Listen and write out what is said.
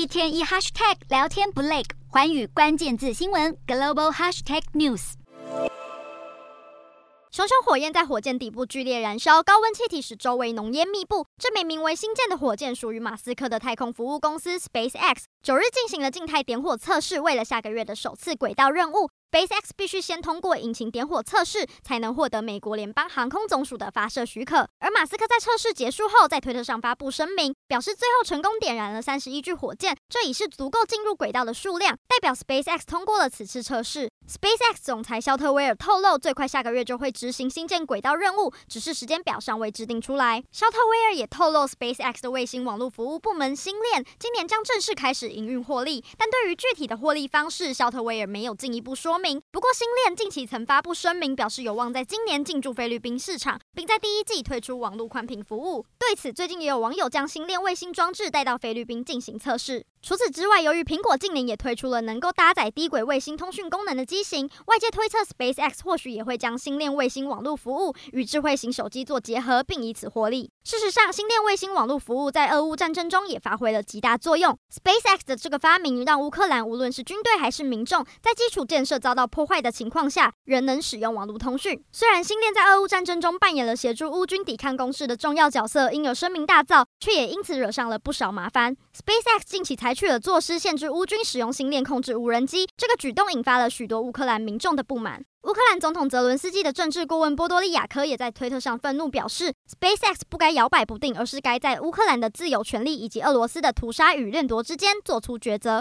一天一 hashtag 聊天不累，寰宇关键字新闻 global hashtag news。熊熊火焰在火箭底部剧烈燃烧，高温气体使周围浓烟密布。这枚名为星舰的火箭属于马斯克的太空服务公司 SpaceX，九日进行了静态点火测试，为了下个月的首次轨道任务。SpaceX 必须先通过引擎点火测试，才能获得美国联邦航空总署的发射许可。而马斯克在测试结束后，在推特上发布声明，表示最后成功点燃了三十一具火箭，这已是足够进入轨道的数量，代表 SpaceX 通过了此次测试。SpaceX 总裁肖特威尔透露，最快下个月就会执行新建轨道任务，只是时间表尚未制定出来。肖特威尔也透露，SpaceX 的卫星网络服务部门星链今年将正式开始营运获利，但对于具体的获利方式，肖特威尔没有进一步说不过，星链近期曾发布声明，表示有望在今年进驻菲律宾市场，并在第一季推出网络宽频服务。对此，最近也有网友将星链卫星装置带到菲律宾进行测试。除此之外，由于苹果近年也推出了能够搭载低轨卫星通讯功能的机型，外界推测 SpaceX 或许也会将星链卫星网络服务与智慧型手机做结合，并以此获利。事实上，星链卫星网络服务在俄乌战争中也发挥了极大作用。SpaceX 的这个发明让乌克兰无论是军队还是民众，在基础建设遭到破坏的情况下，仍能使用网络通讯。虽然星链在俄乌战争中扮演了协助乌军抵抗攻势的重要角色，因而声名大噪，却也因此惹上了不少麻烦。SpaceX 近期才采取了措施，限制乌军使用星链控制无人机，这个举动引发了许多乌克兰民众的不满。乌克兰总统泽伦斯基的政治顾问波多利亚科也在推特上愤怒表示，SpaceX 不该摇摆不定，而是该在乌克兰的自由权利以及俄罗斯的屠杀与掠夺之间做出抉择。